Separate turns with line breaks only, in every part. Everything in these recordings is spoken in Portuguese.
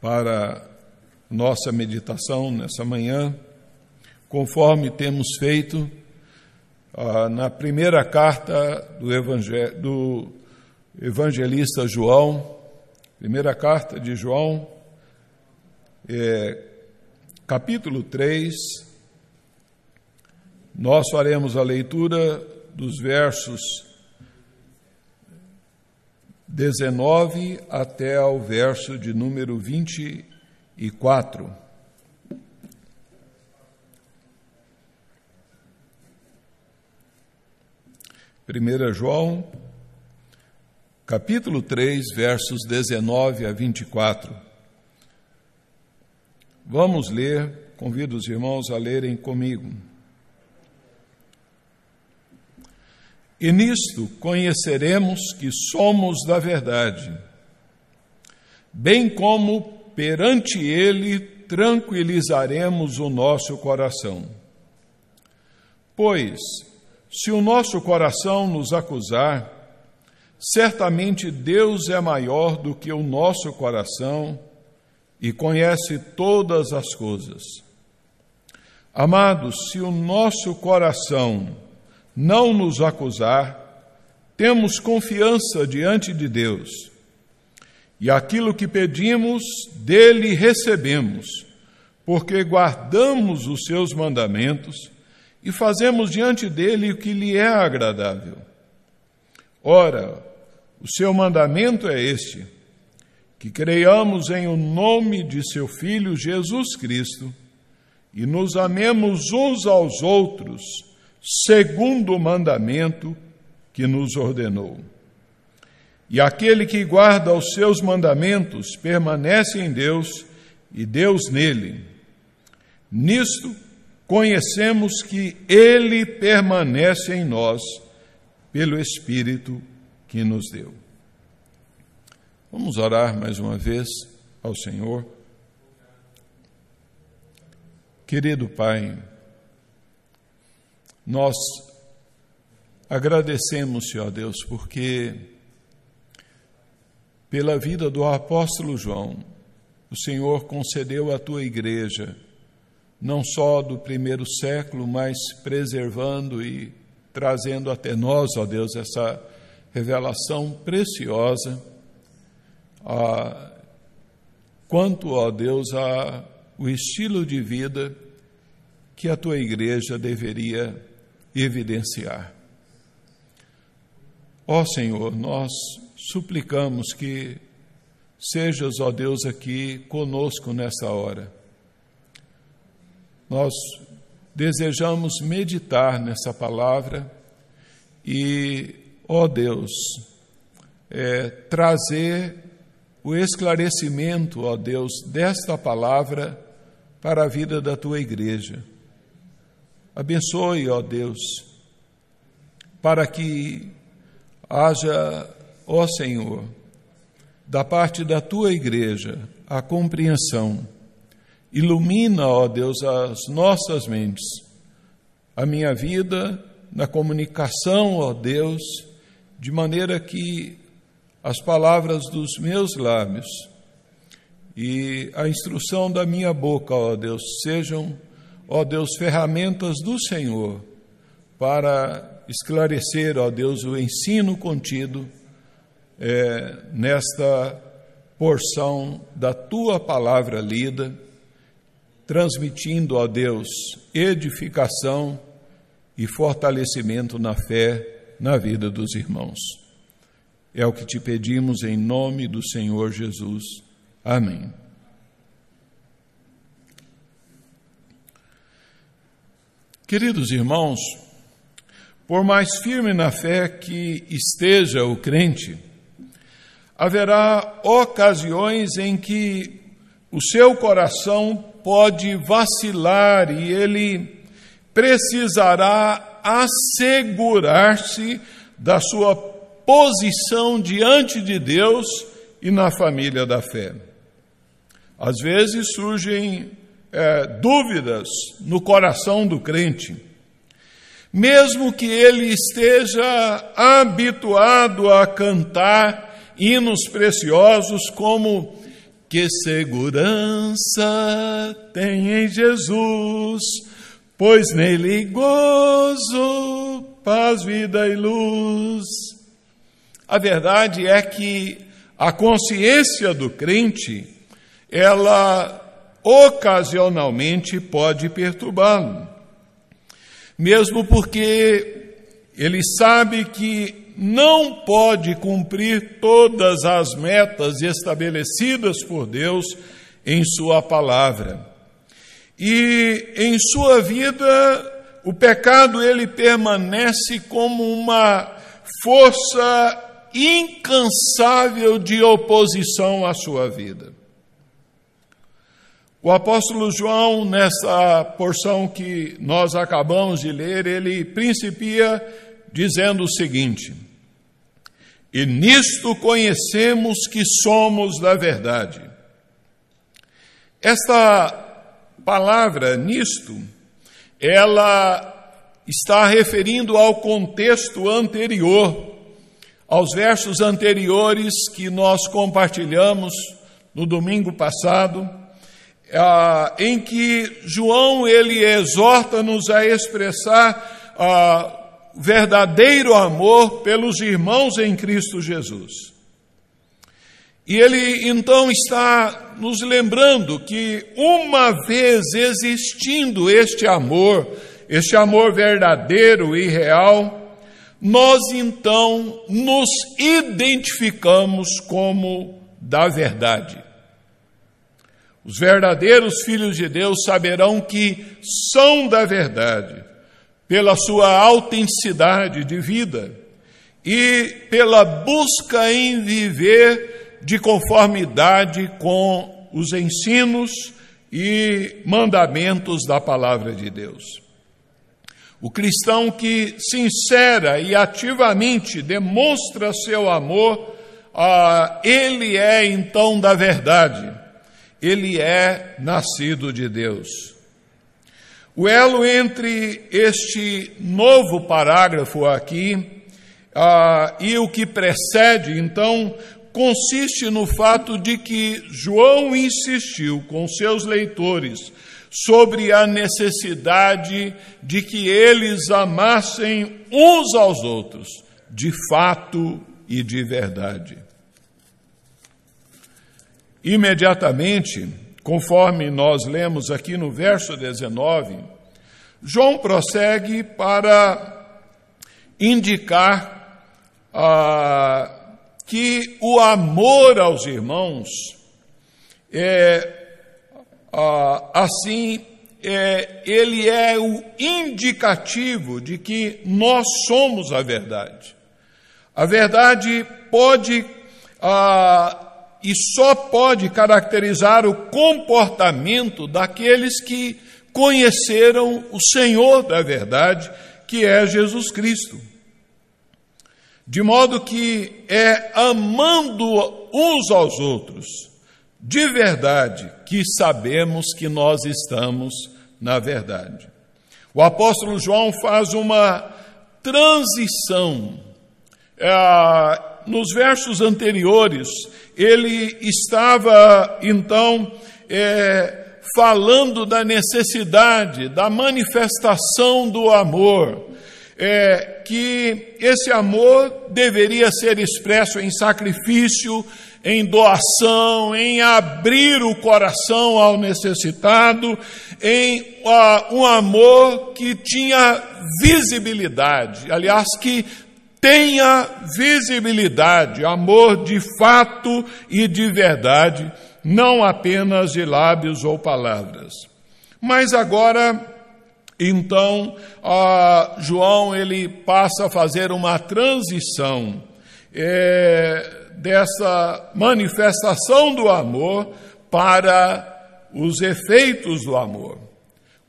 para nossa meditação nessa manhã, conforme temos feito ah, na primeira carta do, evangel do evangelista João, primeira carta de João, é, capítulo 3, nós faremos a leitura dos versos 19 até ao verso de número 24. Primeira João, capítulo 3, versos 19 a 24. Vamos ler, convido os irmãos a lerem comigo. E nisto conheceremos que somos da verdade, bem como perante Ele tranquilizaremos o nosso coração. Pois, se o nosso coração nos acusar, certamente Deus é maior do que o nosso coração e conhece todas as coisas. Amados, se o nosso coração não nos acusar, temos confiança diante de Deus. E aquilo que pedimos, dele recebemos, porque guardamos os seus mandamentos e fazemos diante dele o que lhe é agradável. Ora, o seu mandamento é este: que creiamos em o nome de seu Filho Jesus Cristo e nos amemos uns aos outros segundo o mandamento que nos ordenou. E aquele que guarda os seus mandamentos permanece em Deus e Deus nele. Nisto conhecemos que ele permanece em nós pelo Espírito que nos deu. Vamos orar mais uma vez ao Senhor. Querido Pai, nós agradecemos, Senhor Deus, porque pela vida do apóstolo João, o Senhor concedeu à tua igreja, não só do primeiro século, mas preservando e trazendo até nós, ó Deus, essa revelação preciosa, a, quanto, ó Deus, a o estilo de vida que a tua igreja deveria evidenciar. Ó Senhor, nós suplicamos que sejas, ó Deus, aqui conosco nessa hora. Nós desejamos meditar nessa palavra e, ó Deus, é, trazer o esclarecimento, ó Deus, desta palavra para a vida da tua igreja. Abençoe, ó Deus, para que haja, ó Senhor, da parte da tua igreja, a compreensão. Ilumina, ó Deus, as nossas mentes, a minha vida na comunicação, ó Deus, de maneira que as palavras dos meus lábios e a instrução da minha boca, ó Deus, sejam ó Deus, ferramentas do Senhor para esclarecer, ó Deus, o ensino contido é, nesta porção da tua palavra lida, transmitindo, ó Deus, edificação e fortalecimento na fé na vida dos irmãos. É o que te pedimos em nome do Senhor Jesus. Amém. Queridos irmãos, por mais firme na fé que esteja o crente, haverá ocasiões em que o seu coração pode vacilar e ele precisará assegurar-se da sua posição diante de Deus e na família da fé. Às vezes surgem é, dúvidas no coração do crente, mesmo que ele esteja habituado a cantar hinos preciosos como que segurança tem em Jesus, pois nele gozo, paz, vida e luz. A verdade é que a consciência do crente, ela ocasionalmente pode perturbá-lo, mesmo porque ele sabe que não pode cumprir todas as metas estabelecidas por Deus em Sua palavra. E em sua vida, o pecado ele permanece como uma força incansável de oposição à sua vida. O apóstolo João, nessa porção que nós acabamos de ler, ele principia dizendo o seguinte: e nisto conhecemos que somos da verdade. Esta palavra, nisto, ela está referindo ao contexto anterior, aos versos anteriores que nós compartilhamos no domingo passado, ah, em que João ele exorta-nos a expressar ah, verdadeiro amor pelos irmãos em Cristo Jesus. E ele então está nos lembrando que, uma vez existindo este amor, este amor verdadeiro e real, nós então nos identificamos como da verdade. Os verdadeiros filhos de Deus saberão que são da verdade pela sua autenticidade de vida e pela busca em viver de conformidade com os ensinos e mandamentos da palavra de Deus. O cristão que sincera e ativamente demonstra seu amor, ah, ele é então da verdade, ele é nascido de Deus. O elo entre este novo parágrafo aqui uh, e o que precede, então, consiste no fato de que João insistiu com seus leitores sobre a necessidade de que eles amassem uns aos outros, de fato e de verdade. Imediatamente, Conforme nós lemos aqui no verso 19, João prossegue para indicar ah, que o amor aos irmãos é ah, assim é, ele é o indicativo de que nós somos a verdade. A verdade pode ah, e só pode caracterizar o comportamento daqueles que conheceram o Senhor da verdade, que é Jesus Cristo. De modo que é amando uns aos outros, de verdade, que sabemos que nós estamos na verdade. O apóstolo João faz uma transição. É, nos versos anteriores, ele estava então é, falando da necessidade, da manifestação do amor, é, que esse amor deveria ser expresso em sacrifício, em doação, em abrir o coração ao necessitado, em uh, um amor que tinha visibilidade, aliás, que tenha visibilidade, amor de fato e de verdade, não apenas de lábios ou palavras. Mas agora, então, João ele passa a fazer uma transição é, dessa manifestação do amor para os efeitos do amor.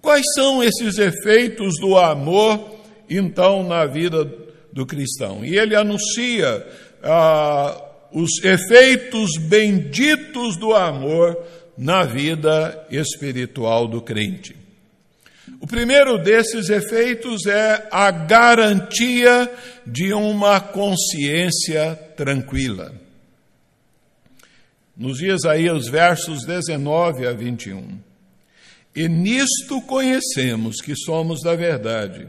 Quais são esses efeitos do amor, então, na vida do cristão. E ele anuncia ah, os efeitos benditos do amor na vida espiritual do crente. O primeiro desses efeitos é a garantia de uma consciência tranquila. Nos dias aí os versos 19 a 21. E nisto conhecemos que somos da verdade,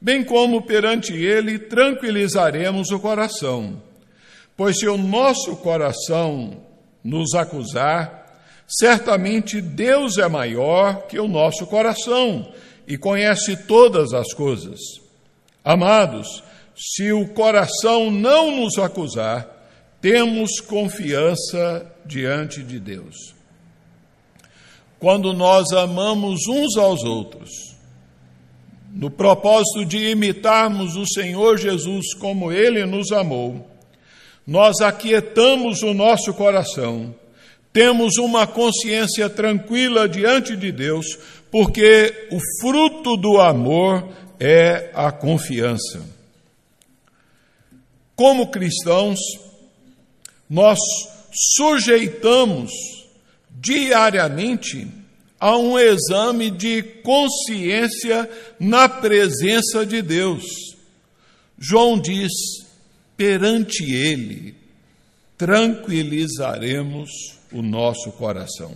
bem como perante Ele tranquilizaremos o coração. Pois se o nosso coração nos acusar, certamente Deus é maior que o nosso coração e conhece todas as coisas. Amados, se o coração não nos acusar, temos confiança diante de Deus. Quando nós amamos uns aos outros, no propósito de imitarmos o Senhor Jesus como ele nos amou, nós aquietamos o nosso coração, temos uma consciência tranquila diante de Deus, porque o fruto do amor é a confiança. Como cristãos, nós sujeitamos diariamente a um exame de consciência na presença de Deus. João diz: perante Ele tranquilizaremos o nosso coração.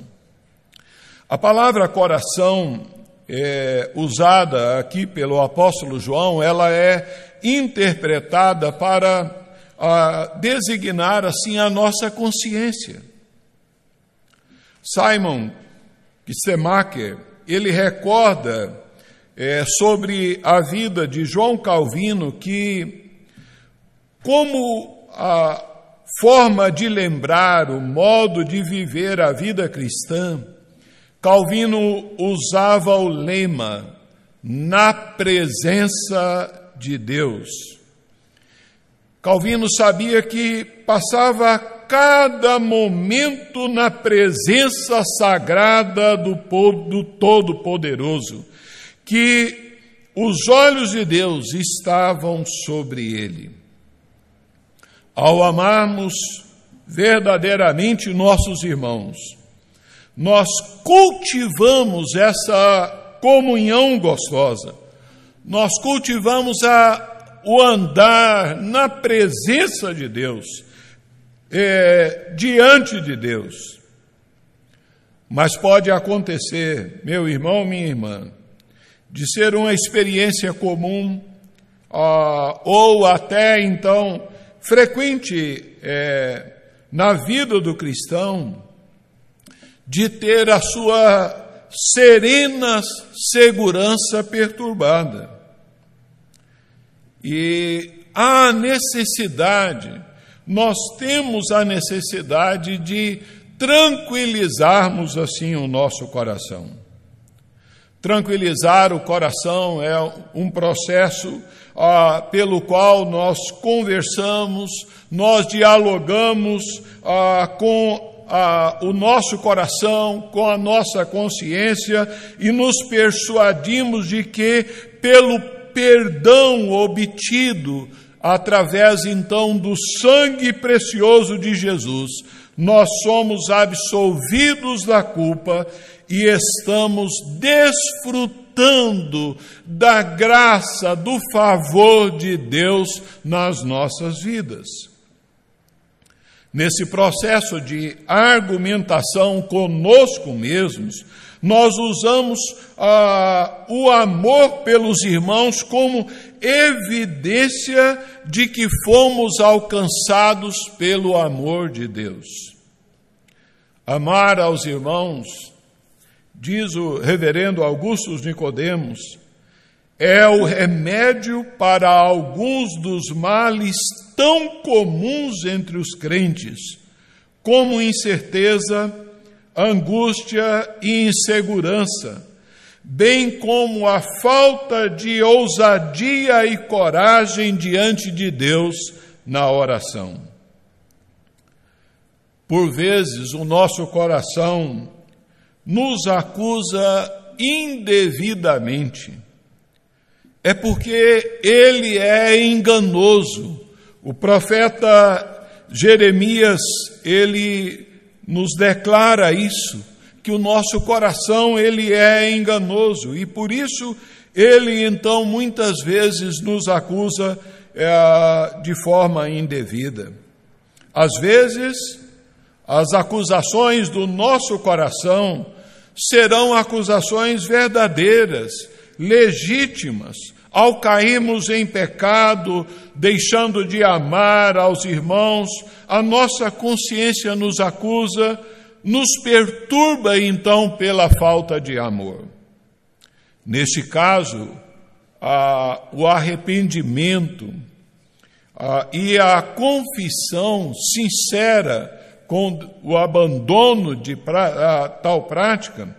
A palavra coração é, usada aqui pelo apóstolo João, ela é interpretada para a designar assim a nossa consciência. Simon Schumacher, ele recorda é, sobre a vida de João Calvino que, como a forma de lembrar, o modo de viver a vida cristã, Calvino usava o lema na presença de Deus. Calvino sabia que passava cada momento na presença sagrada do, do Todo-Poderoso, que os olhos de Deus estavam sobre ele. Ao amarmos verdadeiramente nossos irmãos, nós cultivamos essa comunhão gostosa, nós cultivamos a o andar na presença de Deus, é, diante de Deus. Mas pode acontecer, meu irmão, minha irmã, de ser uma experiência comum, ah, ou até então frequente é, na vida do cristão, de ter a sua serena segurança perturbada. E há necessidade, nós temos a necessidade de tranquilizarmos assim o nosso coração. Tranquilizar o coração é um processo ah, pelo qual nós conversamos, nós dialogamos ah, com ah, o nosso coração, com a nossa consciência e nos persuadimos de que, pelo perdão obtido através então do sangue precioso de Jesus, nós somos absolvidos da culpa e estamos desfrutando da graça, do favor de Deus nas nossas vidas. Nesse processo de argumentação conosco mesmos, nós usamos ah, o amor pelos irmãos como evidência de que fomos alcançados pelo amor de Deus. Amar aos irmãos, diz o reverendo Augusto Nicodemos, é o remédio para alguns dos males tão comuns entre os crentes, como incerteza, angústia e insegurança, bem como a falta de ousadia e coragem diante de Deus na oração. Por vezes o nosso coração nos acusa indevidamente. É porque ele é enganoso. O profeta Jeremias, ele nos declara isso, que o nosso coração ele é enganoso e por isso ele então muitas vezes nos acusa é, de forma indevida. Às vezes as acusações do nosso coração serão acusações verdadeiras, legítimas, ao cairmos em pecado, deixando de amar aos irmãos, a nossa consciência nos acusa, nos perturba então pela falta de amor. Neste caso, a, o arrependimento a, e a confissão sincera com o abandono de pra, a, tal prática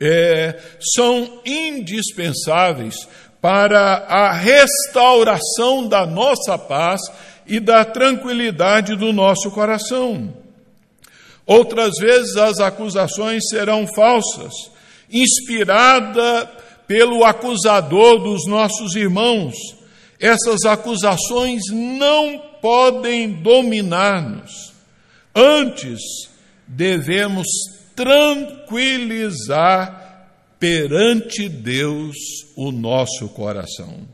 é, são indispensáveis para a restauração da nossa paz e da tranquilidade do nosso coração. Outras vezes as acusações serão falsas, inspirada pelo acusador dos nossos irmãos. Essas acusações não podem dominar-nos. Antes, devemos tranquilizar perante Deus o nosso coração.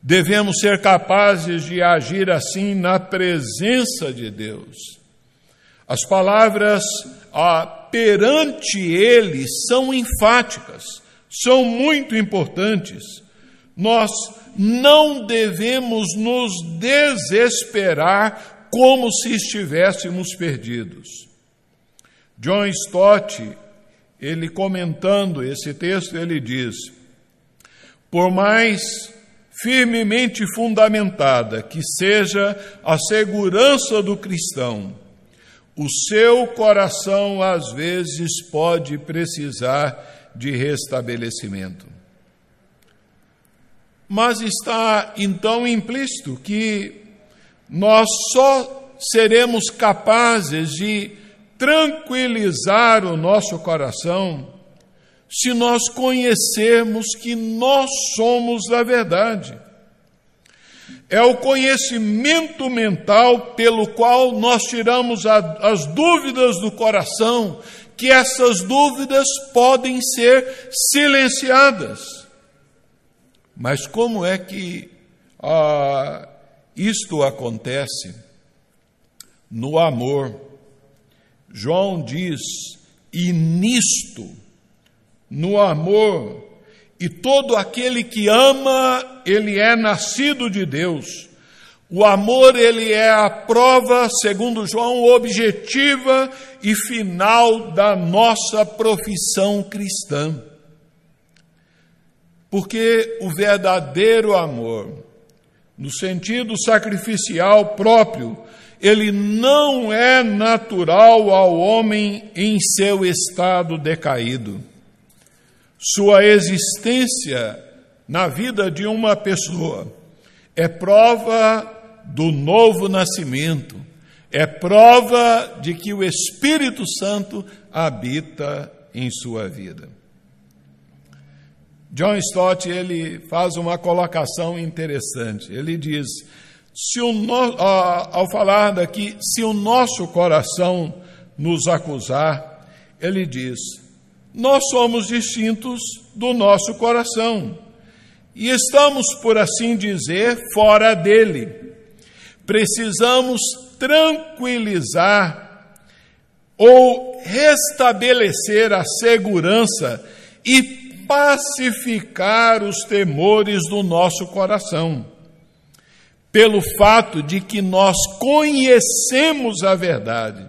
Devemos ser capazes de agir assim na presença de Deus. As palavras ah, perante Ele são enfáticas, são muito importantes. Nós não devemos nos desesperar como se estivéssemos perdidos. John Stott ele comentando esse texto, ele diz: Por mais firmemente fundamentada que seja a segurança do cristão, o seu coração às vezes pode precisar de restabelecimento. Mas está então implícito que nós só seremos capazes de tranquilizar o nosso coração se nós conhecermos que nós somos a verdade. É o conhecimento mental pelo qual nós tiramos a, as dúvidas do coração, que essas dúvidas podem ser silenciadas. Mas como é que ah, isto acontece? No amor João diz: e nisto, no amor, e todo aquele que ama, ele é nascido de Deus. O amor, ele é a prova, segundo João, objetiva e final da nossa profissão cristã. Porque o verdadeiro amor, no sentido sacrificial próprio, ele não é natural ao homem em seu estado decaído. Sua existência na vida de uma pessoa é prova do novo nascimento, é prova de que o Espírito Santo habita em sua vida. John Stott ele faz uma colocação interessante. Ele diz: se o no, ao falar daqui, se o nosso coração nos acusar, ele diz: nós somos distintos do nosso coração e estamos, por assim dizer, fora dele. Precisamos tranquilizar ou restabelecer a segurança e pacificar os temores do nosso coração pelo fato de que nós conhecemos a verdade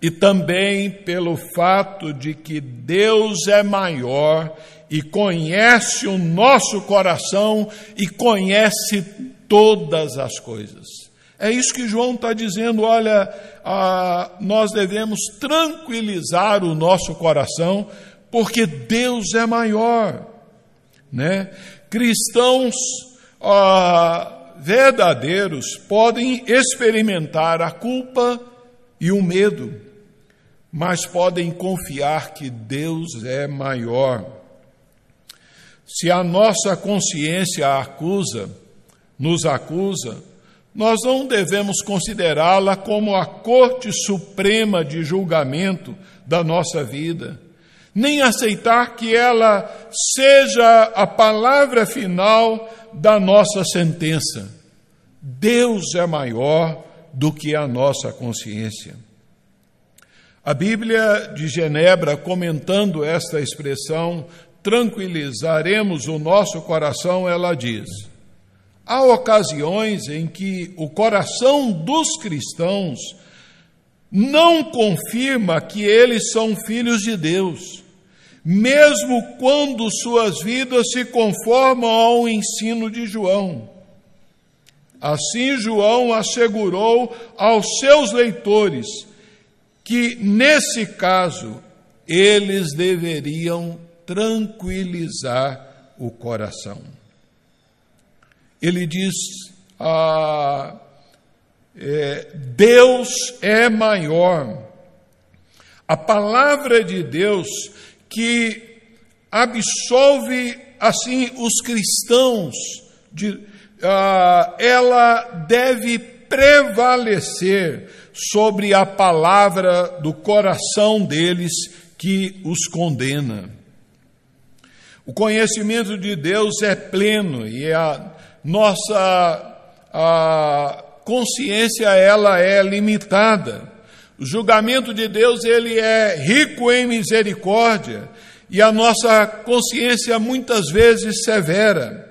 e também pelo fato de que Deus é maior e conhece o nosso coração e conhece todas as coisas. É isso que João está dizendo. Olha, nós devemos tranquilizar o nosso coração, porque Deus é maior. Né? Cristãos verdadeiros podem experimentar a culpa e o medo, mas podem confiar que Deus é maior. Se a nossa consciência acusa, nos acusa, nós não devemos considerá-la como a corte suprema de julgamento da nossa vida, nem aceitar que ela seja a palavra final da nossa sentença. Deus é maior do que a nossa consciência. A Bíblia de Genebra, comentando esta expressão, tranquilizaremos o nosso coração, ela diz: há ocasiões em que o coração dos cristãos não confirma que eles são filhos de Deus, mesmo quando suas vidas se conformam ao ensino de João. Assim, João assegurou aos seus leitores que, nesse caso, eles deveriam tranquilizar o coração. Ele diz: ah, é, Deus é maior. A palavra de Deus que absolve assim os cristãos, de, ah, ela deve prevalecer sobre a palavra do coração deles que os condena. O conhecimento de Deus é pleno e a nossa a consciência ela é limitada. O julgamento de Deus ele é rico em misericórdia e a nossa consciência muitas vezes severa.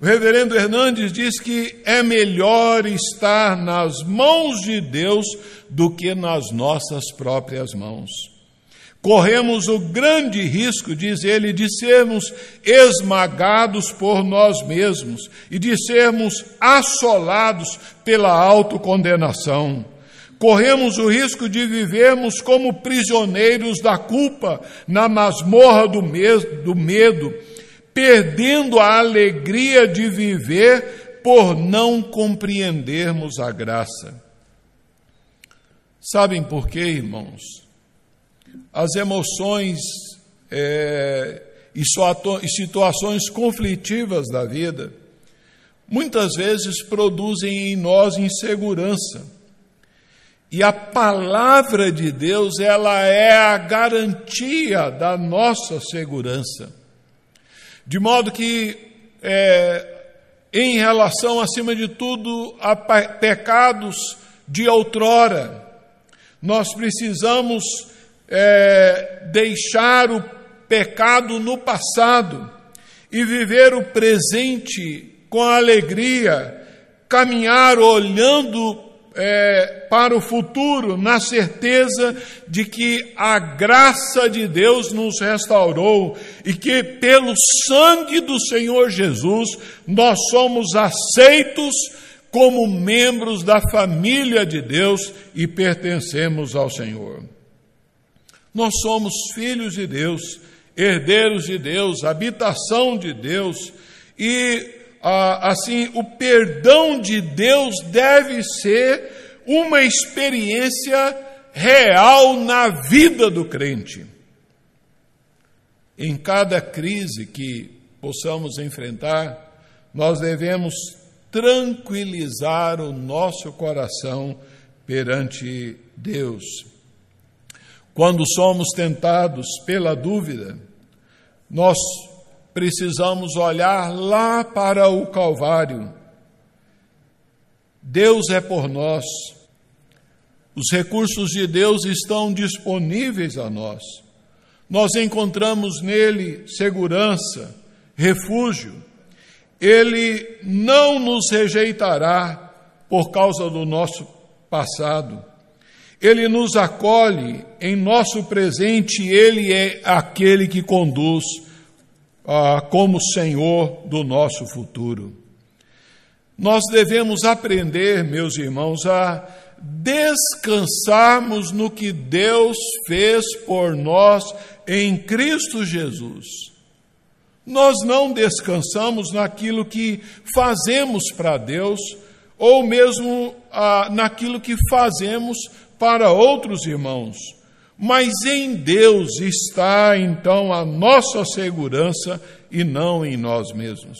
O reverendo Hernandes diz que é melhor estar nas mãos de Deus do que nas nossas próprias mãos. Corremos o grande risco, diz ele, de sermos esmagados por nós mesmos e de sermos assolados pela autocondenação. Corremos o risco de vivermos como prisioneiros da culpa na masmorra do medo perdendo a alegria de viver por não compreendermos a graça. Sabem por quê, irmãos? As emoções é, e situações conflitivas da vida muitas vezes produzem em nós insegurança. E a palavra de Deus, ela é a garantia da nossa segurança. De modo que, é, em relação, acima de tudo, a pecados de outrora, nós precisamos é, deixar o pecado no passado e viver o presente com alegria, caminhar olhando é, para o futuro, na certeza de que a graça de Deus nos restaurou e que, pelo sangue do Senhor Jesus, nós somos aceitos como membros da família de Deus e pertencemos ao Senhor. Nós somos filhos de Deus, herdeiros de Deus, habitação de Deus e assim, o perdão de Deus deve ser uma experiência real na vida do crente. Em cada crise que possamos enfrentar, nós devemos tranquilizar o nosso coração perante Deus. Quando somos tentados pela dúvida, nós precisamos olhar lá para o Calvário. Deus é por nós. Os recursos de Deus estão disponíveis a nós. Nós encontramos nele segurança, refúgio. Ele não nos rejeitará por causa do nosso passado. Ele nos acolhe em nosso presente, ele é aquele que conduz ah, como Senhor do nosso futuro. Nós devemos aprender, meus irmãos, a descansarmos no que Deus fez por nós em Cristo Jesus. Nós não descansamos naquilo que fazemos para Deus, ou mesmo ah, naquilo que fazemos para outros irmãos. Mas em Deus está então a nossa segurança e não em nós mesmos.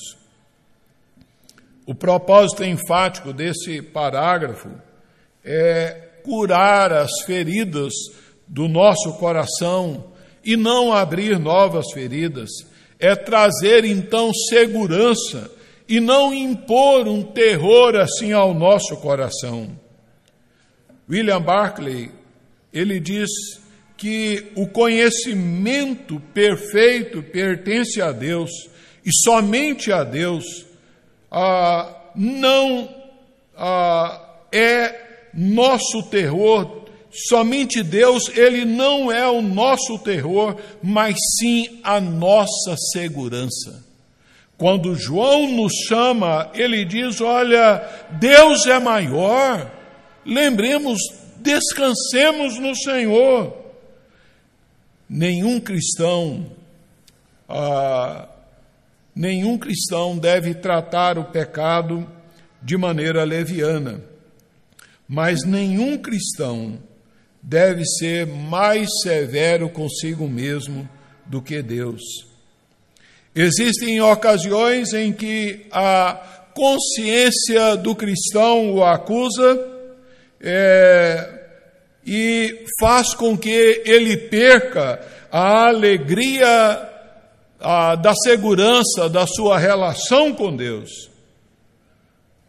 O propósito enfático desse parágrafo é curar as feridas do nosso coração e não abrir novas feridas. É trazer então segurança e não impor um terror assim ao nosso coração. William Barclay, ele diz que o conhecimento perfeito pertence a Deus e somente a Deus, ah, não ah, é nosso terror. Somente Deus, Ele não é o nosso terror, mas sim a nossa segurança. Quando João nos chama, ele diz: Olha, Deus é maior, lembremos, descansemos no Senhor. Nenhum cristão, ah, nenhum cristão deve tratar o pecado de maneira leviana, mas nenhum cristão deve ser mais severo consigo mesmo do que Deus. Existem ocasiões em que a consciência do cristão o acusa é, e faz com que ele perca a alegria a, da segurança da sua relação com Deus.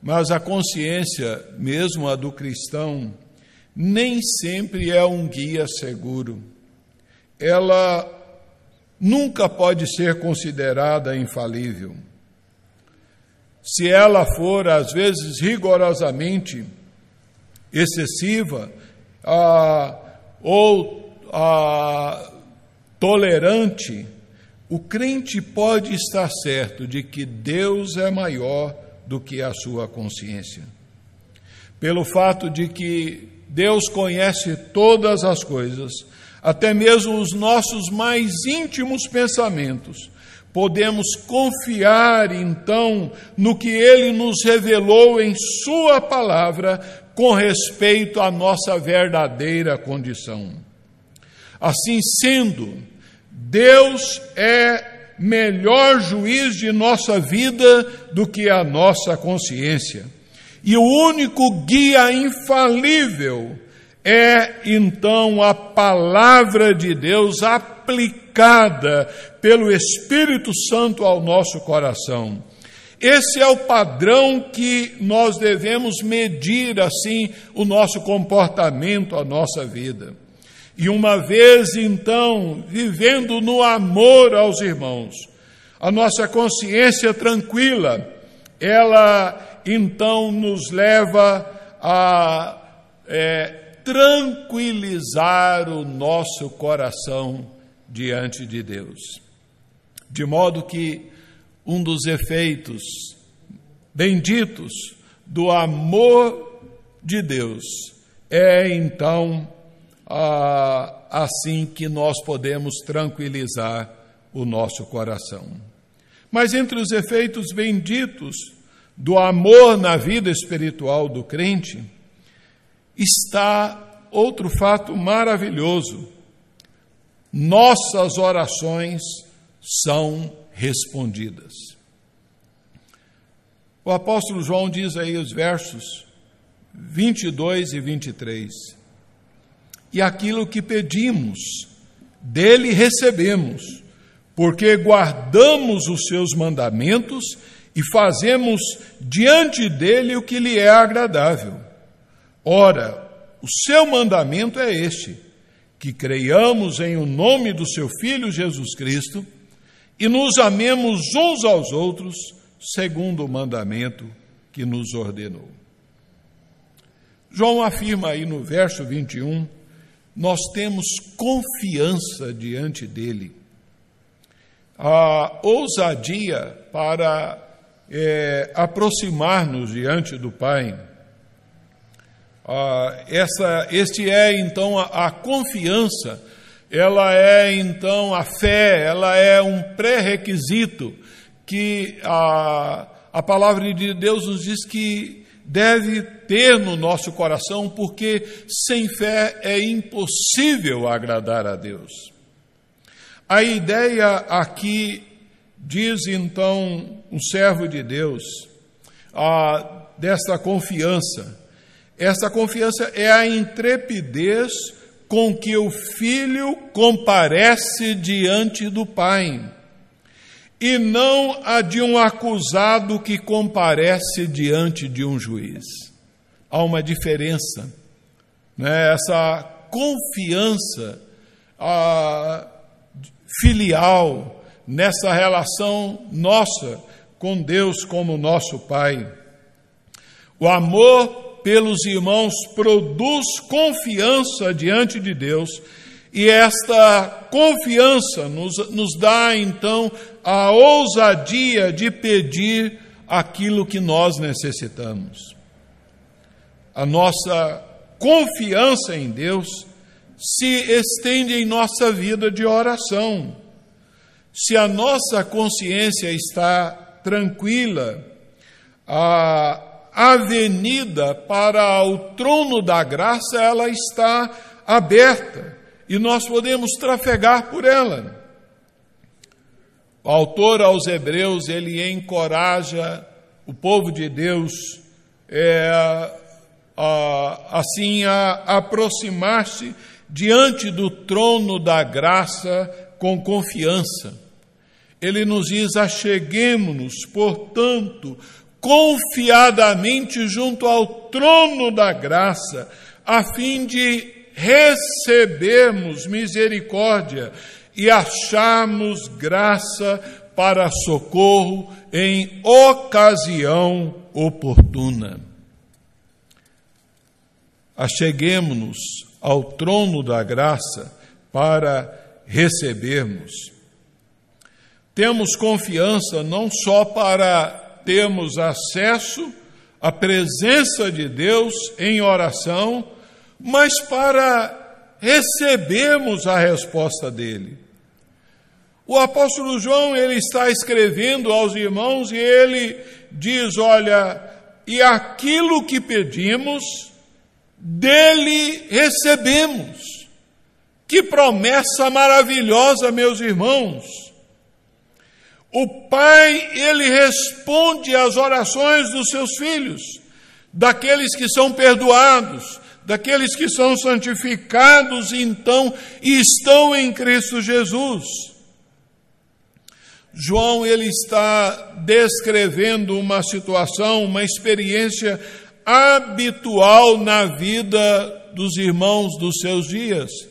Mas a consciência, mesmo a do cristão, nem sempre é um guia seguro. Ela nunca pode ser considerada infalível. Se ela for, às vezes, rigorosamente excessiva ah, ou ah, tolerante, o crente pode estar certo de que Deus é maior do que a sua consciência. Pelo fato de que Deus conhece todas as coisas, até mesmo os nossos mais íntimos pensamentos, podemos confiar então no que Ele nos revelou em Sua palavra com respeito à nossa verdadeira condição. Assim sendo, Deus é melhor juiz de nossa vida do que a nossa consciência. E o único guia infalível é então a palavra de Deus aplicada pelo Espírito Santo ao nosso coração. Esse é o padrão que nós devemos medir assim o nosso comportamento, a nossa vida. E uma vez então, vivendo no amor aos irmãos, a nossa consciência tranquila, ela então nos leva a é, tranquilizar o nosso coração diante de Deus. De modo que um dos efeitos benditos do amor de Deus é então assim que nós podemos tranquilizar o nosso coração. Mas entre os efeitos benditos do amor na vida espiritual do crente, está outro fato maravilhoso. Nossas orações são respondidas. O apóstolo João diz aí os versos 22 e 23 e aquilo que pedimos, dele recebemos, porque guardamos os seus mandamentos e fazemos diante dele o que lhe é agradável. Ora, o seu mandamento é este: que creiamos em o nome do seu Filho Jesus Cristo e nos amemos uns aos outros, segundo o mandamento que nos ordenou. João afirma aí no verso 21 nós temos confiança diante dele. A ousadia para é, aproximar-nos diante do Pai. Ah, essa, este é então a, a confiança, ela é então a fé, ela é um pré-requisito que a, a palavra de Deus nos diz que deve ter no nosso coração, porque sem fé é impossível agradar a Deus. A ideia aqui, diz então um servo de Deus, a, desta confiança. Essa confiança é a intrepidez com que o filho comparece diante do pai e não a de um acusado que comparece diante de um juiz. Há uma diferença. Né? Essa confiança ah, filial, nessa relação nossa com Deus como nosso Pai. O amor pelos irmãos produz confiança diante de Deus e esta confiança nos, nos dá então a ousadia de pedir aquilo que nós necessitamos. A nossa confiança em Deus se estende em nossa vida de oração. Se a nossa consciência está tranquila, a avenida para o trono da graça ela está aberta e nós podemos trafegar por ela. O autor aos Hebreus ele encoraja o povo de Deus é, a, assim a aproximar-se diante do trono da graça com confiança. Ele nos diz: acheguemos-nos, portanto, confiadamente junto ao trono da graça, a fim de recebermos misericórdia e acharmos graça para socorro em ocasião oportuna. Acheguemos-nos ao trono da graça para recebermos. Temos confiança não só para termos acesso à presença de Deus em oração, mas para recebermos a resposta dele. O apóstolo João, ele está escrevendo aos irmãos e ele diz: Olha, e aquilo que pedimos, dele recebemos. Que promessa maravilhosa, meus irmãos. O Pai, ele responde às orações dos seus filhos, daqueles que são perdoados, daqueles que são santificados então e estão em Cristo Jesus. João ele está descrevendo uma situação, uma experiência habitual na vida dos irmãos dos seus dias.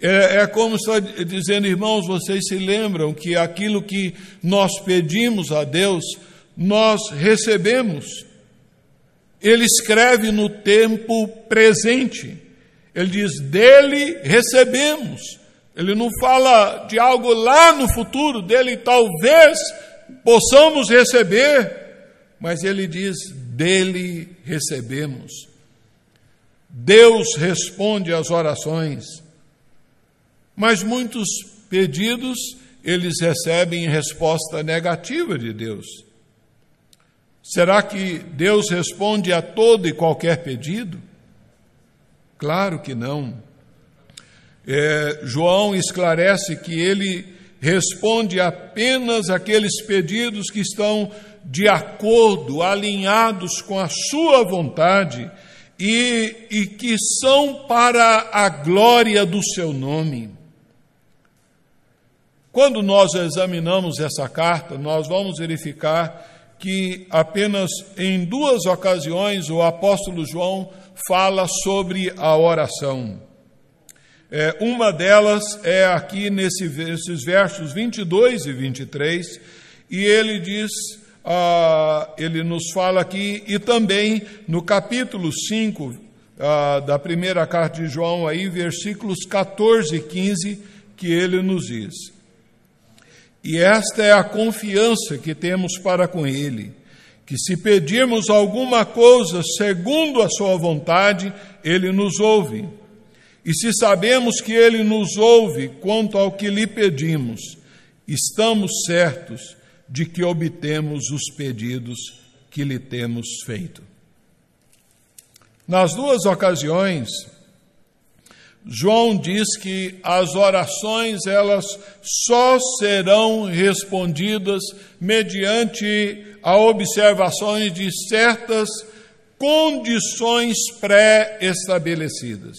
É, é como está dizendo, irmãos, vocês se lembram que aquilo que nós pedimos a Deus, nós recebemos. Ele escreve no tempo presente. Ele diz: dele recebemos. Ele não fala de algo lá no futuro, dele talvez possamos receber, mas ele diz: dele recebemos. Deus responde às orações, mas muitos pedidos eles recebem resposta negativa de Deus. Será que Deus responde a todo e qualquer pedido? Claro que não. É, João esclarece que ele responde apenas aqueles pedidos que estão de acordo, alinhados com a sua vontade e, e que são para a glória do seu nome. Quando nós examinamos essa carta, nós vamos verificar que apenas em duas ocasiões o apóstolo João fala sobre a oração. É, uma delas é aqui nesse, nesses versos 22 e 23, e ele diz, ah, ele nos fala aqui, e também no capítulo 5 ah, da primeira carta de João, aí, versículos 14 e 15, que ele nos diz. E esta é a confiança que temos para com Ele, que se pedirmos alguma coisa segundo a Sua vontade, Ele nos ouve. E se sabemos que Ele nos ouve quanto ao que lhe pedimos, estamos certos de que obtemos os pedidos que lhe temos feito. Nas duas ocasiões, João diz que as orações elas só serão respondidas mediante a observações de certas condições pré-estabelecidas.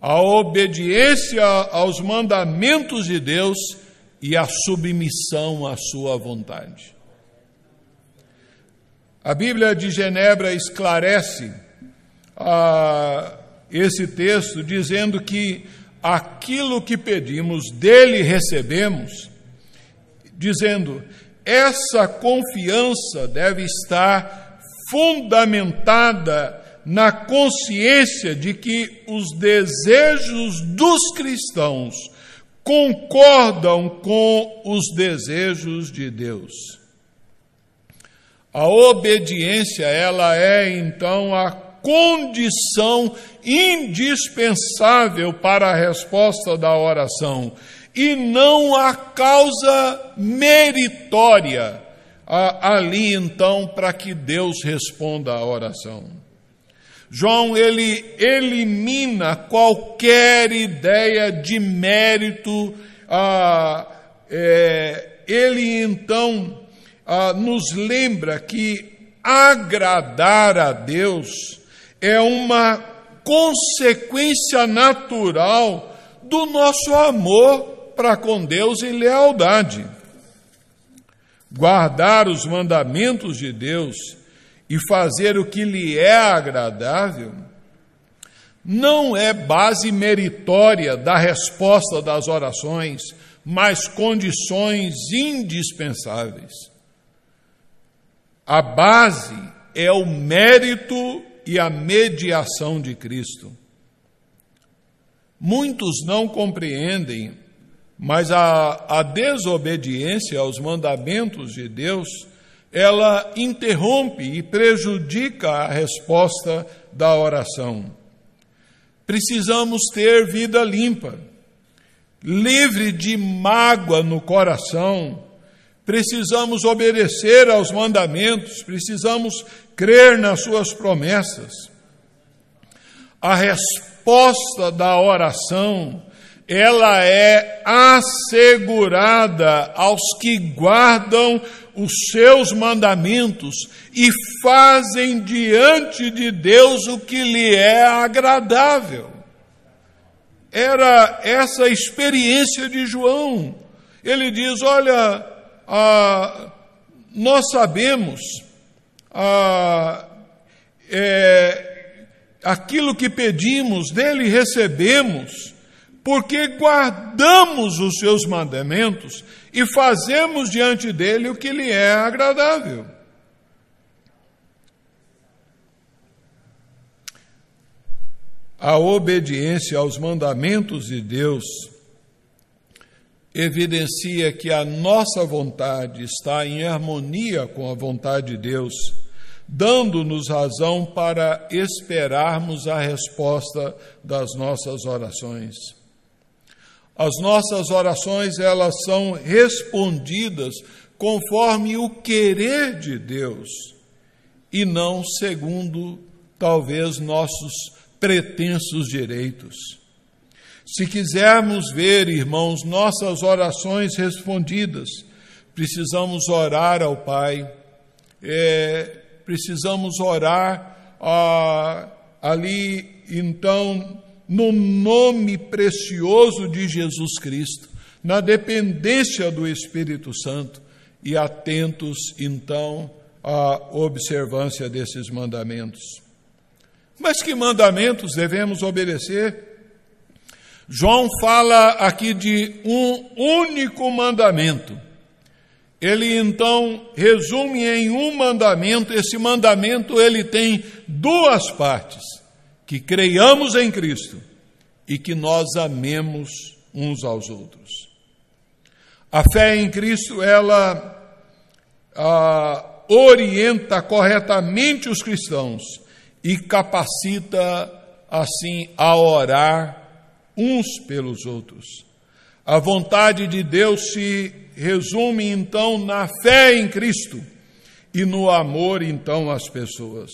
A obediência aos mandamentos de Deus e a submissão à sua vontade. A Bíblia de Genebra esclarece a esse texto dizendo que aquilo que pedimos, dele recebemos, dizendo: essa confiança deve estar fundamentada na consciência de que os desejos dos cristãos concordam com os desejos de Deus. A obediência, ela é então a condição indispensável para a resposta da oração e não a causa meritória ali então para que Deus responda à oração. João ele elimina qualquer ideia de mérito, ah, é, ele então ah, nos lembra que agradar a Deus é uma consequência natural do nosso amor para com Deus e lealdade. Guardar os mandamentos de Deus e fazer o que lhe é agradável não é base meritória da resposta das orações, mas condições indispensáveis. A base é o mérito e a mediação de Cristo. Muitos não compreendem, mas a, a desobediência aos mandamentos de Deus, ela interrompe e prejudica a resposta da oração. Precisamos ter vida limpa, livre de mágoa no coração, precisamos obedecer aos mandamentos, precisamos crer nas suas promessas. A resposta da oração, ela é assegurada aos que guardam os seus mandamentos e fazem diante de Deus o que lhe é agradável. Era essa experiência de João. Ele diz: Olha, ah, nós sabemos ah, é, aquilo que pedimos, dele recebemos, porque guardamos os seus mandamentos e fazemos diante dele o que lhe é agradável. A obediência aos mandamentos de Deus evidencia que a nossa vontade está em harmonia com a vontade de Deus, dando-nos razão para esperarmos a resposta das nossas orações. As nossas orações, elas são respondidas conforme o querer de Deus e não segundo talvez nossos pretensos direitos. Se quisermos ver, irmãos, nossas orações respondidas, precisamos orar ao Pai, é, precisamos orar ali, então, no nome precioso de Jesus Cristo, na dependência do Espírito Santo e atentos, então, à observância desses mandamentos. Mas que mandamentos devemos obedecer? João fala aqui de um único mandamento. Ele então resume em um mandamento, esse mandamento ele tem duas partes: que creiamos em Cristo e que nós amemos uns aos outros. A fé em Cristo ela ah, orienta corretamente os cristãos e capacita assim a orar uns pelos outros. A vontade de Deus se resume então na fé em Cristo e no amor então às pessoas.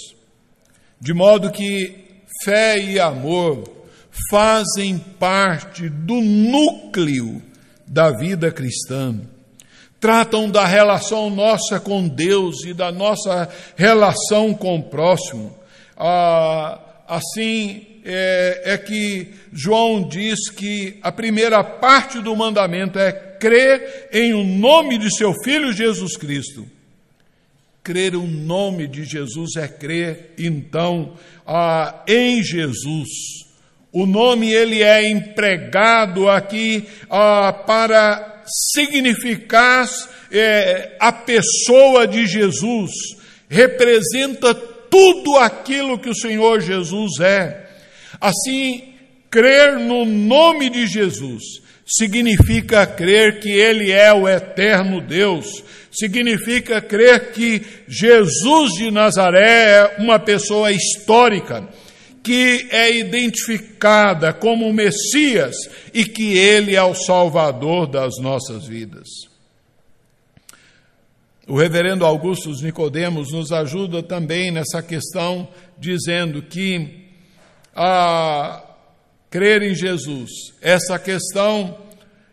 De modo que fé e amor fazem parte do núcleo da vida cristã. Tratam da relação nossa com Deus e da nossa relação com o próximo. Ah, assim, é, é que João diz que a primeira parte do mandamento é crer em o nome de seu Filho Jesus Cristo. Crer o nome de Jesus é crer, então, ah, em Jesus, O nome ele é empregado aqui ah, para significar é, a pessoa de Jesus, representa tudo aquilo que o Senhor Jesus é. Assim, crer no nome de Jesus significa crer que Ele é o eterno Deus, significa crer que Jesus de Nazaré é uma pessoa histórica, que é identificada como o Messias e que Ele é o Salvador das nossas vidas. O reverendo Augusto Nicodemos nos ajuda também nessa questão, dizendo que a crer em Jesus, essa questão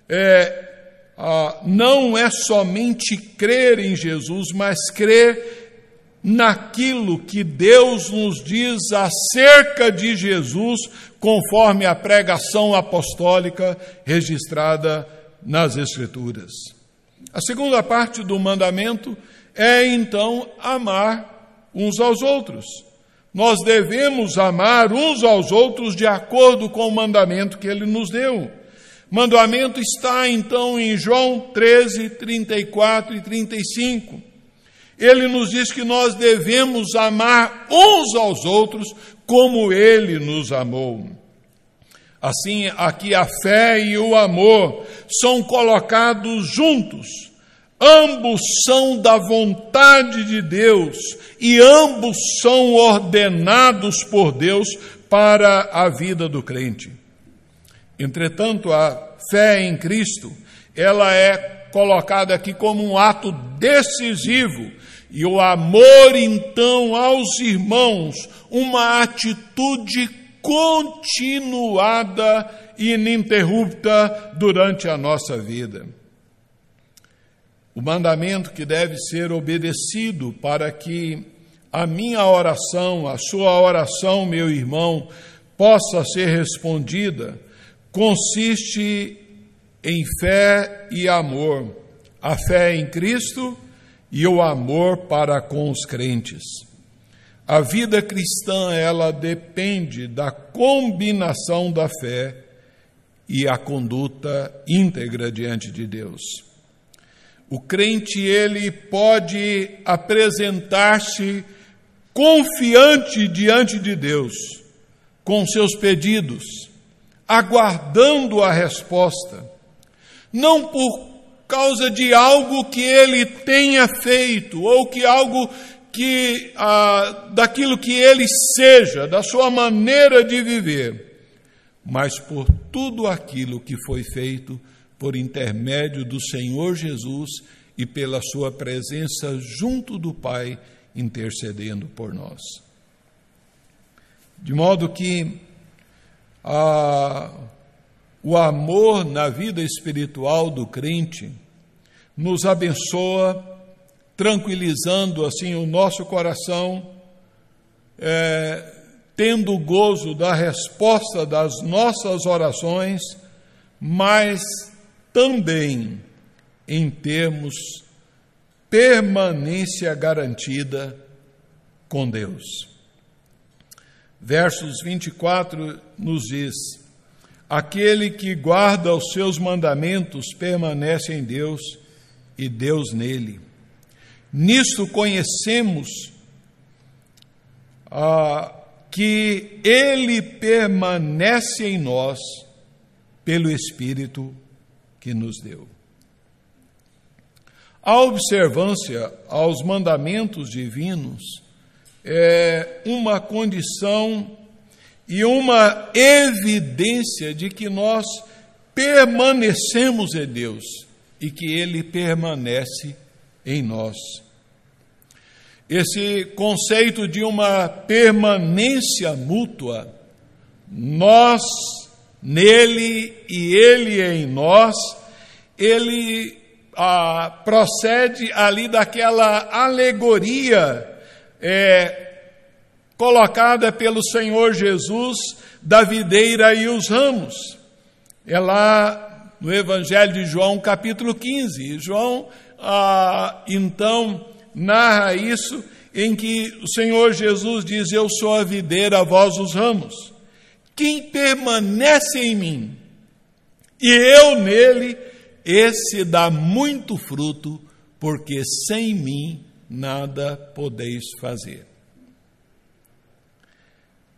é, a, não é somente crer em Jesus, mas crer naquilo que Deus nos diz acerca de Jesus, conforme a pregação apostólica registrada nas Escrituras. A segunda parte do mandamento é então amar uns aos outros. Nós devemos amar uns aos outros de acordo com o mandamento que ele nos deu. Mandamento está então em João 13, 34 e 35. Ele nos diz que nós devemos amar uns aos outros como ele nos amou. Assim, aqui a fé e o amor são colocados juntos. Ambos são da vontade de Deus e ambos são ordenados por Deus para a vida do crente. Entretanto, a fé em Cristo, ela é colocada aqui como um ato decisivo e o amor então aos irmãos, uma atitude continuada e ininterrupta durante a nossa vida. O mandamento que deve ser obedecido para que a minha oração, a sua oração, meu irmão, possa ser respondida, consiste em fé e amor. A fé em Cristo e o amor para com os crentes. A vida cristã, ela depende da combinação da fé e a conduta íntegra diante de Deus. O crente, ele pode apresentar-se confiante diante de Deus com seus pedidos, aguardando a resposta, não por causa de algo que ele tenha feito ou que algo que ah, daquilo que ele seja, da sua maneira de viver, mas por tudo aquilo que foi feito por intermédio do Senhor Jesus e pela sua presença junto do Pai intercedendo por nós. De modo que ah, o amor na vida espiritual do crente nos abençoa, tranquilizando assim o nosso coração, é, tendo o gozo da resposta das nossas orações, mas também em termos permanência garantida com Deus. Versos 24 nos diz: Aquele que guarda os seus mandamentos permanece em Deus e Deus nele. Nisto conhecemos ah, que Ele permanece em nós pelo Espírito que nos deu. A observância aos mandamentos divinos é uma condição e uma evidência de que nós permanecemos em Deus e que Ele permanece em nós. Esse conceito de uma permanência mútua, nós nele e Ele em nós, ele ah, procede ali daquela alegoria é, colocada pelo Senhor Jesus da videira e os ramos. É lá no Evangelho de João, capítulo 15. João, ah, então, narra isso em que o Senhor Jesus diz: Eu sou a videira, vós os ramos. Quem permanece em mim e eu nele, esse dá muito fruto, porque sem mim nada podeis fazer.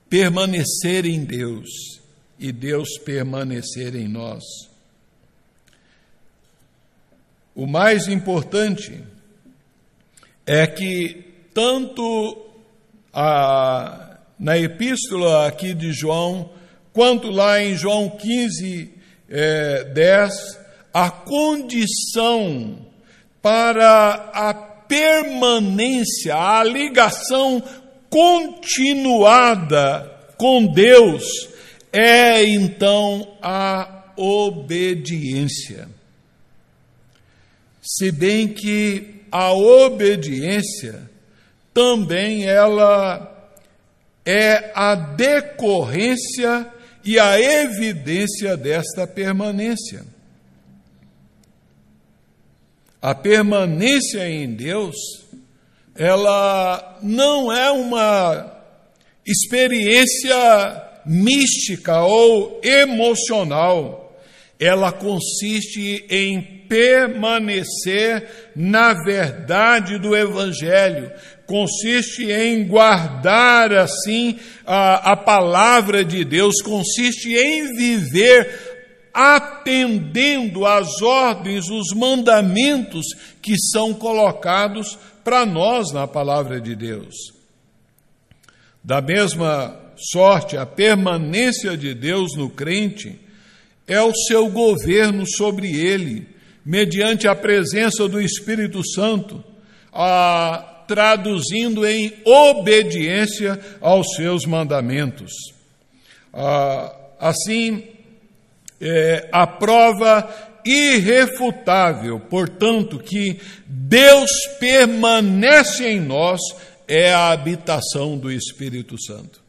Permanecer em Deus e Deus permanecer em nós. O mais importante é que tanto a, na epístola aqui de João, quanto lá em João 15, é, 10, a condição para a permanência, a ligação continuada com Deus é então a obediência. Se bem que a obediência também ela é a decorrência e a evidência desta permanência. A permanência em Deus, ela não é uma experiência mística ou emocional, ela consiste em permanecer na verdade do Evangelho, consiste em guardar assim a, a palavra de Deus, consiste em viver atendendo às ordens, os mandamentos que são colocados para nós na palavra de Deus. Da mesma sorte, a permanência de Deus no crente é o seu governo sobre ele, mediante a presença do Espírito Santo, a, traduzindo em obediência aos seus mandamentos. A, assim, é, a prova irrefutável, portanto, que Deus permanece em nós é a habitação do Espírito Santo.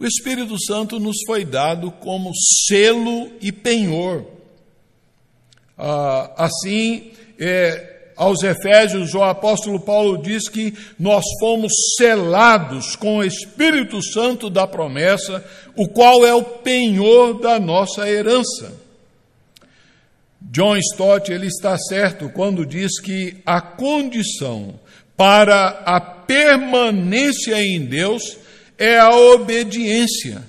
O Espírito Santo nos foi dado como selo e penhor ah, assim, é, aos Efésios, o apóstolo Paulo diz que nós fomos selados com o Espírito Santo da promessa, o qual é o penhor da nossa herança. John Stott ele está certo quando diz que a condição para a permanência em Deus é a obediência.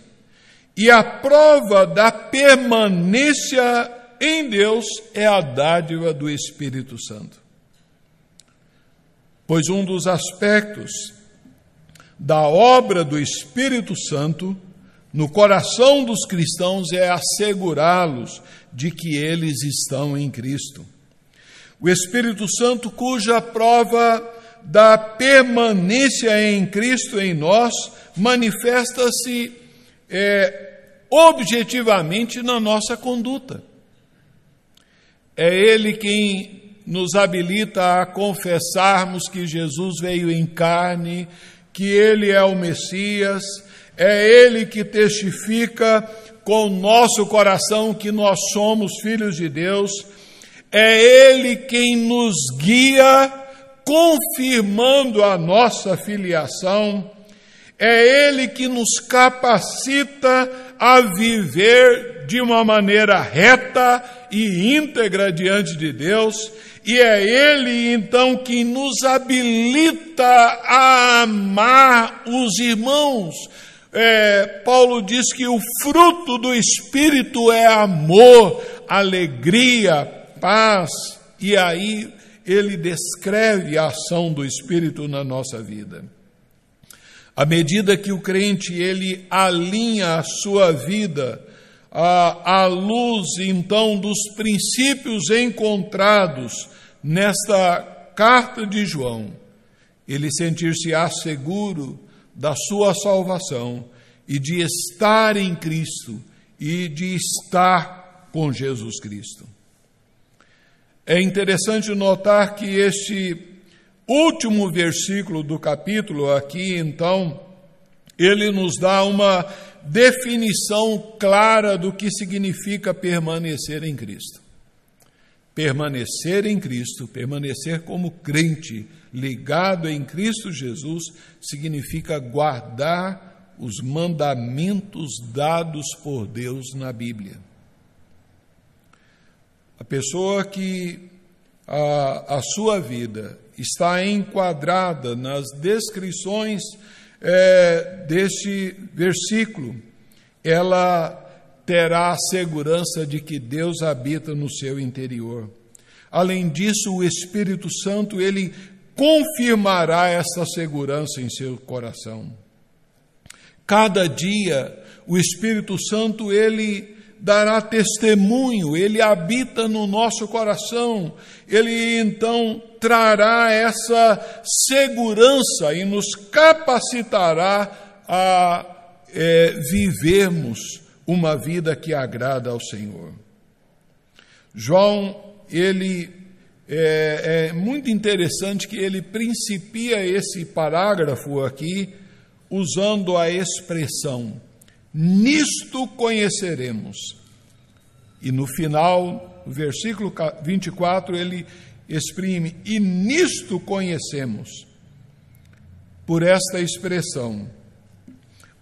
E a prova da permanência em Deus é a dádiva do Espírito Santo. Pois um dos aspectos da obra do Espírito Santo no coração dos cristãos é assegurá-los de que eles estão em Cristo. O Espírito Santo, cuja prova da permanência em Cristo em nós, manifesta-se é, objetivamente na nossa conduta. É Ele quem nos habilita a confessarmos que Jesus veio em carne, que Ele é o Messias, é Ele que testifica com o nosso coração que nós somos filhos de Deus, é Ele quem nos guia, confirmando a nossa filiação, é Ele que nos capacita a viver de uma maneira reta e íntegra diante de Deus, e é Ele então que nos habilita a amar os irmãos. É, Paulo diz que o fruto do Espírito é amor, alegria, paz, e aí ele descreve a ação do Espírito na nossa vida. À medida que o crente ele alinha a sua vida à, à luz então dos princípios encontrados nesta carta de João, ele sentir-se-á seguro da sua salvação e de estar em Cristo e de estar com Jesus Cristo. É interessante notar que este último versículo do capítulo aqui, então, ele nos dá uma definição clara do que significa permanecer em Cristo. Permanecer em Cristo, permanecer como crente, ligado em Cristo Jesus, significa guardar os mandamentos dados por Deus na Bíblia. A pessoa que a, a sua vida está enquadrada nas descrições é, deste versículo, ela terá a segurança de que Deus habita no seu interior. Além disso, o Espírito Santo, ele confirmará essa segurança em seu coração. Cada dia, o Espírito Santo, ele dará testemunho, ele habita no nosso coração, ele então trará essa segurança e nos capacitará a é, vivermos uma vida que agrada ao Senhor. João, ele é, é muito interessante que ele principia esse parágrafo aqui usando a expressão nisto conheceremos. E no final, no versículo 24, ele exprime: e nisto conhecemos. Por esta expressão,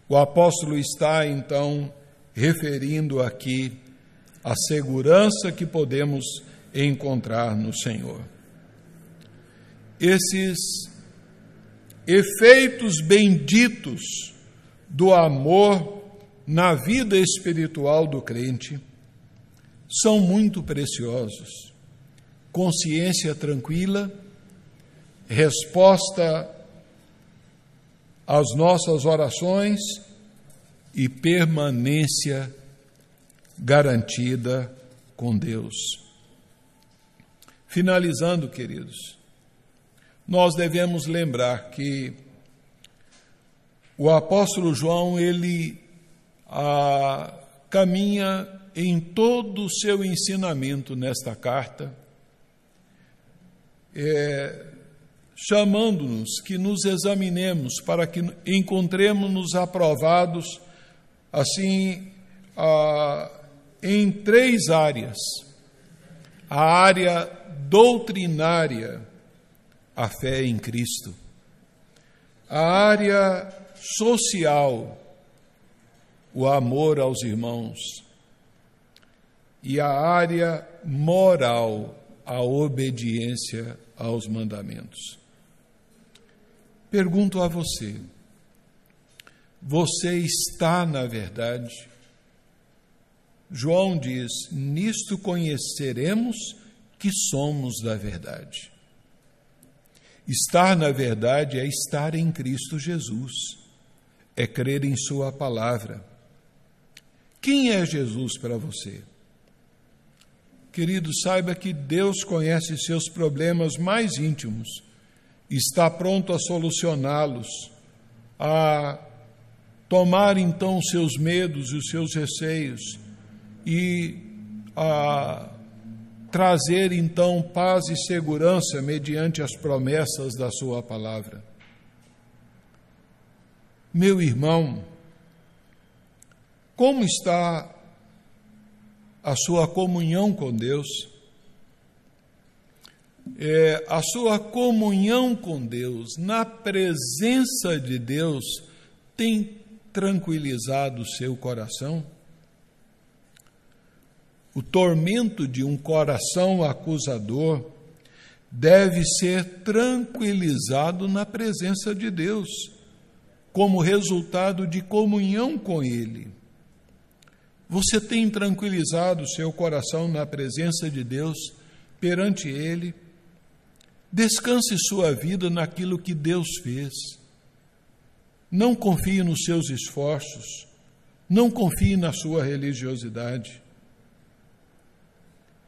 o apóstolo está então referindo aqui a segurança que podemos encontrar no Senhor. Esses efeitos benditos do amor na vida espiritual do crente são muito preciosos. Consciência tranquila, resposta às nossas orações e permanência garantida com Deus. Finalizando, queridos, nós devemos lembrar que o apóstolo João, ele a, caminha em todo o seu ensinamento nesta carta, é, chamando-nos que nos examinemos para que encontremos-nos aprovados, assim, a, em três áreas: a área doutrinária, a fé em Cristo, a área social, o amor aos irmãos, e a área moral, a obediência aos mandamentos. Pergunto a você: você está na verdade? João diz: Nisto conheceremos que somos da verdade. Estar na verdade é estar em Cristo Jesus, é crer em Sua palavra quem é Jesus para você? Querido, saiba que Deus conhece seus problemas mais íntimos, está pronto a solucioná-los, a tomar então os seus medos e os seus receios e a trazer então paz e segurança mediante as promessas da Sua palavra. Meu irmão, como está a sua comunhão com Deus? É, a sua comunhão com Deus, na presença de Deus, tem tranquilizado o seu coração? O tormento de um coração acusador deve ser tranquilizado na presença de Deus, como resultado de comunhão com Ele. Você tem tranquilizado o seu coração na presença de Deus, perante Ele? Descanse sua vida naquilo que Deus fez. Não confie nos seus esforços. Não confie na sua religiosidade.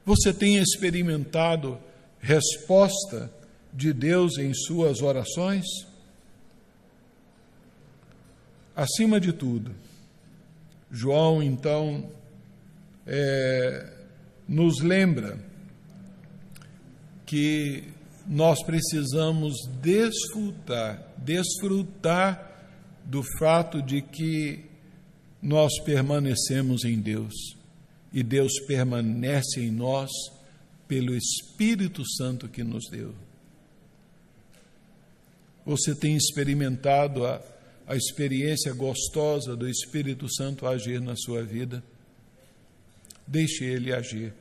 Você tem experimentado resposta de Deus em suas orações? Acima de tudo, João, então, é, nos lembra que nós precisamos desfrutar, desfrutar do fato de que nós permanecemos em Deus e Deus permanece em nós pelo Espírito Santo que nos deu. Você tem experimentado a a experiência gostosa do Espírito Santo agir na sua vida. Deixe ele agir.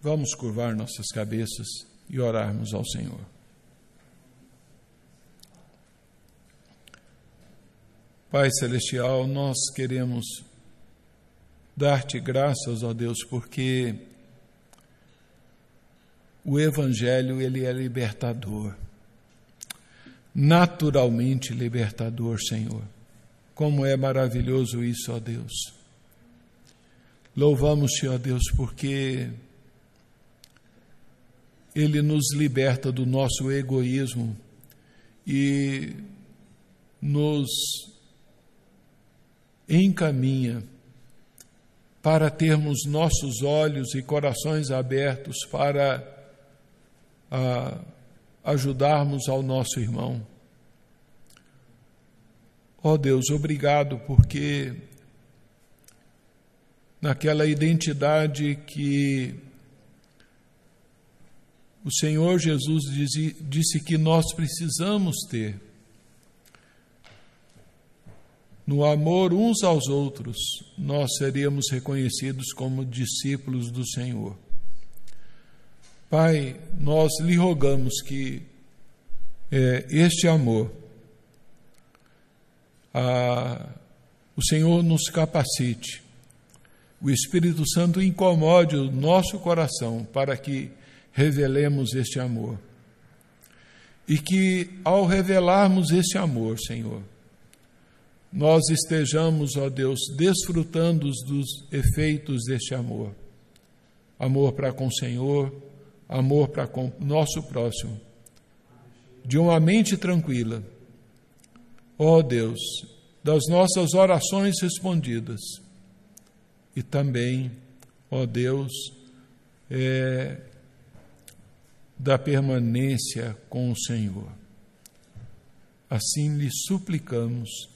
Vamos curvar nossas cabeças e orarmos ao Senhor. Pai Celestial, nós queremos dar-te graças, ó Deus, porque o Evangelho ele é libertador, naturalmente libertador, Senhor. Como é maravilhoso isso, ó Deus. Louvamos-te, ó Deus, porque Ele nos liberta do nosso egoísmo e nos encaminha para termos nossos olhos e corações abertos para a, ajudarmos ao nosso irmão. Ó oh Deus, obrigado porque naquela identidade que o Senhor Jesus disse, disse que nós precisamos ter, no amor uns aos outros, nós seríamos reconhecidos como discípulos do Senhor. Pai, nós lhe rogamos que é, este amor, a, o Senhor nos capacite, o Espírito Santo incomode o nosso coração para que revelemos este amor. E que, ao revelarmos este amor, Senhor, nós estejamos, ó Deus, desfrutando dos efeitos deste amor. Amor para com o Senhor, amor para com nosso próximo. De uma mente tranquila. Ó Deus, das nossas orações respondidas. E também, ó Deus, é, da permanência com o Senhor. Assim lhe suplicamos